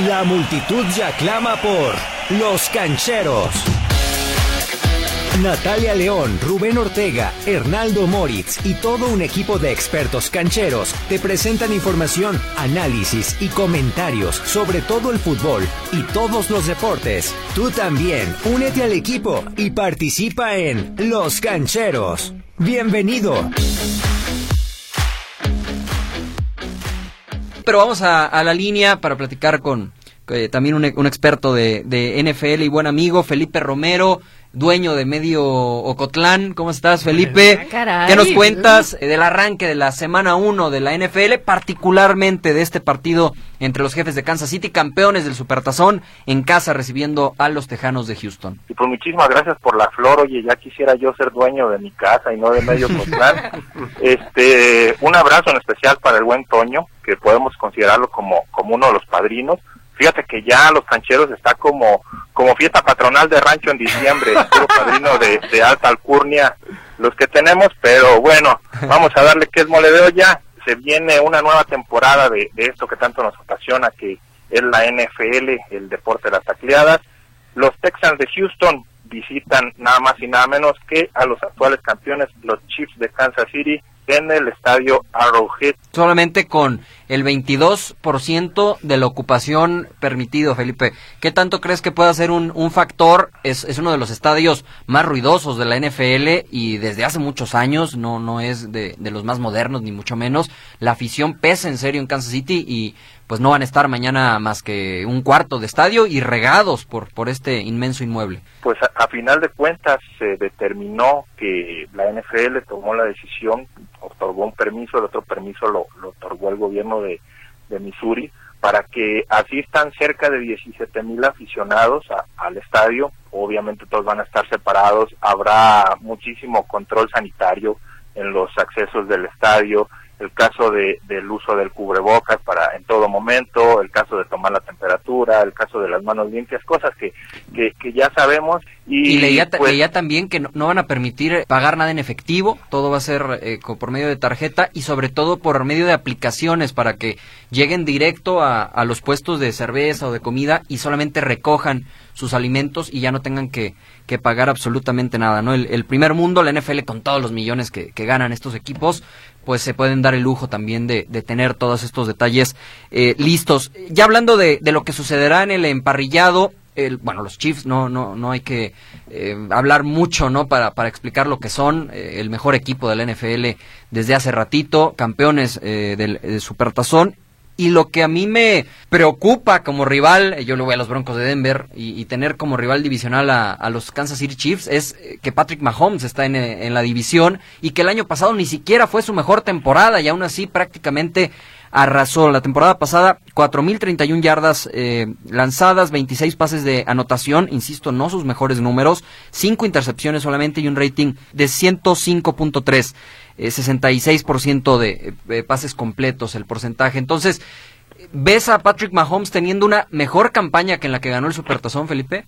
La multitud ya clama por Los Cancheros. Natalia León, Rubén Ortega, Hernaldo Moritz y todo un equipo de expertos cancheros te presentan información, análisis y comentarios sobre todo el fútbol y todos los deportes. Tú también, únete al equipo y participa en Los Cancheros. Bienvenido. Pero vamos a, la línea para platicar con eh, también un, un experto de, de NFL y buen amigo, Felipe Romero dueño de Medio Ocotlán. ¿Cómo estás, Felipe? Ah, ¿Qué nos cuentas del arranque de la semana 1 de la NFL, particularmente de este partido entre los jefes de Kansas City, campeones del Supertazón, en casa recibiendo a los Tejanos de Houston? Y pues muchísimas gracias por la flor. Oye, ya quisiera yo ser dueño de mi casa y no de Medio Ocotlán. este, un abrazo en especial para el buen Toño, que podemos considerarlo como, como uno de los padrinos Fíjate que ya los cancheros está como, como fiesta patronal de rancho en diciembre, puro padrino de, de alta alcurnia, los que tenemos, pero bueno, vamos a darle que es mole de olla. Se viene una nueva temporada de, de esto que tanto nos apasiona, que es la NFL, el deporte de las tacleadas. Los Texans de Houston visitan nada más y nada menos que a los actuales campeones, los Chiefs de Kansas City, en el estadio Arrowhead. Solamente con el 22% de la ocupación permitido, Felipe. ¿Qué tanto crees que pueda ser un, un factor? Es, es, uno de los estadios más ruidosos de la NFL y desde hace muchos años, no, no es de, de los más modernos ni mucho menos. La afición pesa en serio en Kansas City y pues no van a estar mañana más que un cuarto de estadio y regados por, por este inmenso inmueble. Pues a, final de cuentas se determinó que la NFL tomó la decisión, otorgó un permiso, el otro permiso lo, lo otorgó el gobierno de, Missouri para que asistan cerca de 17 mil aficionados al estadio. Obviamente todos van a estar separados, habrá muchísimo control sanitario en los accesos del estadio, el caso de, del uso del cubrebocas para en todo momento, el caso de tomar la temperatura, el caso de las manos limpias, cosas que, que, ya sabemos. Y, y leía, pues, leía, también que no, van a permitir pagar nada en efectivo, todo va a ser eh, por medio de tarjeta y sobre todo por medio de aplicaciones para que lleguen directo a, a los puestos de cerveza o de comida y solamente recojan sus alimentos y ya no tengan que, que pagar absolutamente nada, ¿no? El, primer mundo, la NFL con todos los millones que, que, ganan estos equipos, pues se pueden dar el lujo también de, de tener todos estos detalles eh, listos. Ya hablando de, de lo que sucederá en el emparrillado, el, bueno, los Chiefs no, no, no hay que eh, hablar mucho, ¿no? Para, para explicar lo que son eh, el mejor equipo de la NFL desde hace ratito, campeones del, del Supertazón y lo que a mí me preocupa como rival, yo lo voy a los Broncos de Denver, y, tener como rival divisional a, los Kansas City Chiefs, es eh, que Patrick Mahomes está en, la división y que el año pasado ni siquiera fue su mejor temporada y aún así prácticamente arrasó. La temporada pasada, 4.031 yardas eh, lanzadas, 26 pases de anotación, insisto, no sus mejores números, 5 intercepciones solamente y un rating de 105.3 eh, 66% de eh, pases completos el porcentaje. Entonces, ¿ves a Patrick Mahomes teniendo una mejor campaña que en la que ganó el Supertazón, Felipe?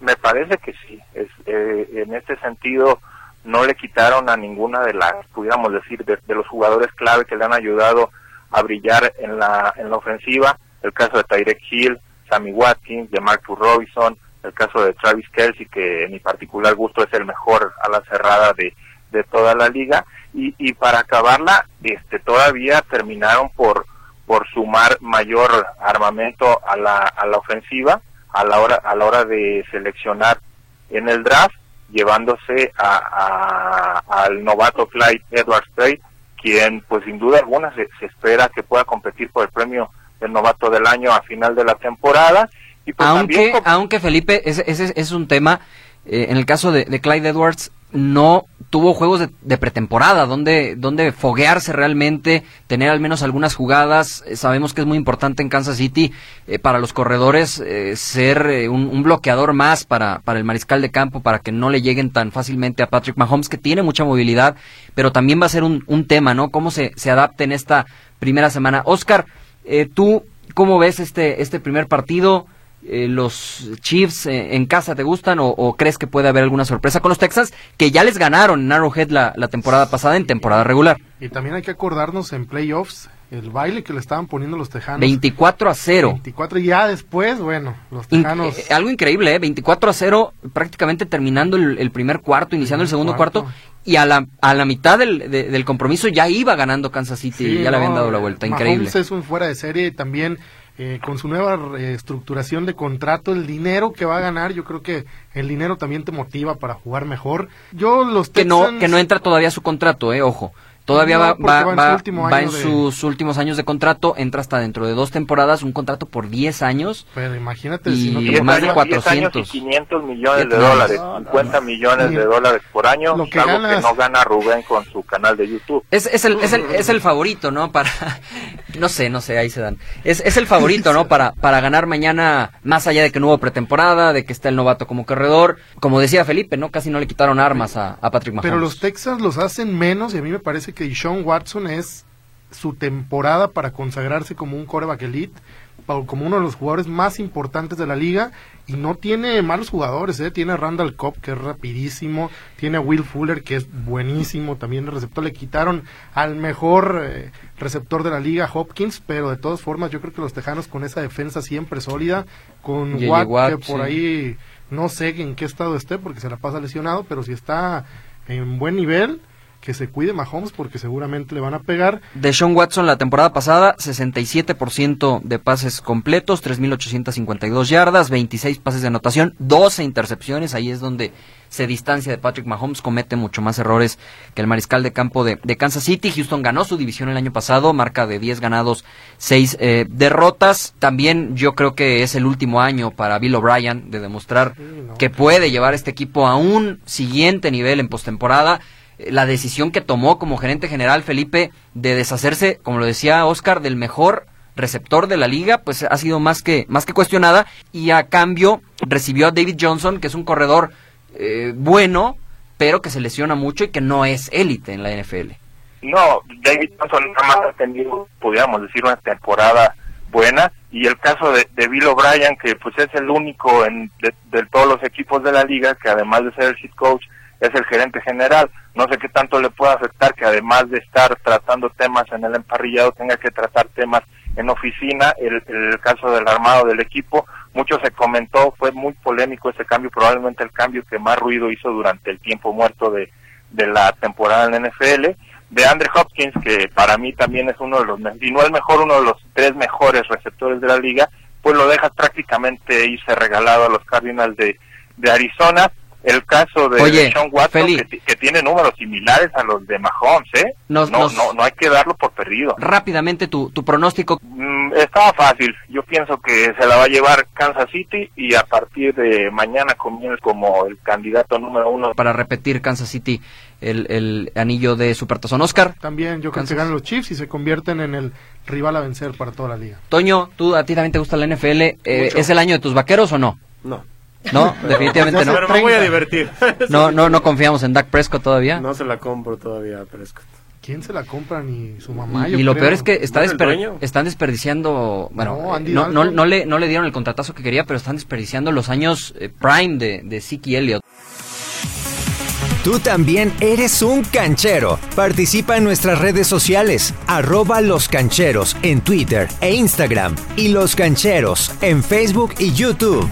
Me parece que sí. Es, eh, en este sentido, no le quitaron a ninguna de las, pudiéramos decir, de, los jugadores clave que le han ayudado a brillar en la, en la ofensiva. El caso de Tyrek Hill, Sammy Watkins, de Marcus Robinson, el caso de Travis Kelsey, que en mi particular gusto es el mejor a la cerrada de, de toda la liga y, y para acabarla este todavía terminaron por por sumar mayor armamento a la, a la ofensiva a la hora a la hora de seleccionar en el draft llevándose a, al novato Clyde Edwards Tate quien pues sin duda alguna se, espera que pueda competir por el premio del novato del año a final de la temporada. Y pues aunque aunque Felipe ese, ese es un tema eh, en el caso de, de Clyde Edwards no tuvo juegos de, pretemporada, donde, donde foguearse realmente, tener al menos algunas jugadas. Eh, sabemos que es muy importante en Kansas City eh, para los corredores eh, ser un, bloqueador más para, para el mariscal de campo, para que no le lleguen tan fácilmente a Patrick Mahomes, que tiene mucha movilidad, pero también va a ser un, un tema, ¿no? Cómo se, se adapte en esta primera semana. Oscar, ¿tú cómo ves este, este primer partido? Eh, los Chiefs eh, en casa te gustan o, crees que puede haber alguna sorpresa con los Texans que ya les ganaron en Arrowhead la, la, temporada pasada en temporada regular? Y también hay que acordarnos en playoffs el baile que le estaban poniendo los Tejanos. 24 a 0. 24 y ya después, bueno, los Tejanos. Eh, algo increíble, ¿eh? 24 a 0, prácticamente terminando el, primer cuarto, iniciando el, segundo cuarto. y a la, a la mitad del, del compromiso ya iba ganando Kansas City, ya le habían dado la vuelta, increíble. es un fuera de serie y también eh, con su nueva estructuración de contrato, el dinero que va a ganar, yo creo que el dinero también te motiva para jugar mejor. Yo los que no que no entra todavía su contrato, eh, ojo. Todavía va, va, en, sus últimos años de contrato, entra hasta dentro de dos temporadas, un contrato por 10 años. Pero imagínate, y si más de 400. y 500 millones de dólares, 50 millones de dólares por año, algo que no gana Rubén con su canal de YouTube. Es, es, el, es, el, es el favorito, ¿no? Para, no sé, no sé, ahí se dan. Es, es el favorito, ¿no? Para, para ganar mañana, más allá de que no hubo pretemporada, de que está el novato como corredor. Como decía Felipe, ¿no? Casi no le quitaron armas a, a Patrick Mahomes. Pero los Texans los hacen menos y a mí me parece que Sean Watson es su temporada para consagrarse como un coreback elite, como uno de los jugadores más importantes de la liga y no tiene malos jugadores, ¿eh? tiene a Randall Cobb que es rapidísimo, tiene a Will Fuller que es buenísimo, también el receptor le quitaron al mejor eh, receptor de la liga Hopkins, pero de todas formas yo creo que los Tejanos con esa defensa siempre sólida, con Watt, que por ahí no sé en qué estado esté porque se la pasa lesionado, pero si está en buen nivel, que se cuide Mahomes porque seguramente le van a pegar. De Sean Watson la temporada pasada, 67% de pases completos, 3.852 yardas, 26 pases de anotación, 12 intercepciones, ahí es donde se distancia de Patrick Mahomes, comete mucho más errores que el mariscal de campo de, Kansas City. Houston ganó su división el año pasado, marca de 10 ganados, 6 eh, derrotas. También yo creo que es el último año para Bill O'Brien de demostrar que puede llevar este equipo a un siguiente nivel en postemporada la decisión que tomó como gerente general Felipe de deshacerse, como lo decía Oscar, del mejor receptor de la liga, pues ha sido más que, más que cuestionada y a cambio recibió a David Johnson, que es un corredor eh, bueno, pero que se lesiona mucho y que no es élite en la NFL. No, David Johnson nada más ha tenido, podríamos decir, una temporada buena y el caso de, Bill O'Brien, que pues es el único en, de, de, todos los equipos de la liga que además de ser el head coach es el gerente general. No sé qué tanto le puede afectar que además de estar tratando temas en el emparrillado tenga que tratar temas en oficina. El, el caso del armado del equipo, mucho se comentó, fue muy polémico ese cambio, probablemente el cambio que más ruido hizo durante el tiempo muerto de, de la temporada en la NFL. De Andre Hopkins, que para mí también es uno de los, y no el mejor, uno de los tres mejores receptores de la liga, pues lo dejas prácticamente irse regalado a los Cardinals de, de Arizona el caso de Sean Watson, que, tiene números similares a los de Mahomes, ¿eh? no, no, no hay que darlo por perdido. Rápidamente, tu, tu pronóstico. Mm, estaba fácil. Yo pienso que se la va a llevar Kansas City y a partir de mañana comienza como el candidato número uno. Para repetir, Kansas City, el, el anillo de Supertazón. Oscar. También yo creo que ganan los Chiefs y se convierten en el rival a vencer para toda la liga. Toño, ¿tú a ti también te gusta la NFL? Eh, ¿Es el año de tus vaqueros o no? No. No, definitivamente no. Pero me voy a divertir. No, no, no confiamos en Dak Prescott todavía. No se la compro todavía a Prescott. ¿Quién se la compra? Ni su mamá. Y, lo peor es que está están desperdiciando. Bueno, no, no, no, le, no le dieron el contratazo que quería, pero están desperdiciando los años eh, prime de, de Siki Elliott. Tú también eres un canchero. Participa en nuestras redes sociales, arroba los cancheros en Twitter e Instagram y los cancheros en Facebook y YouTube.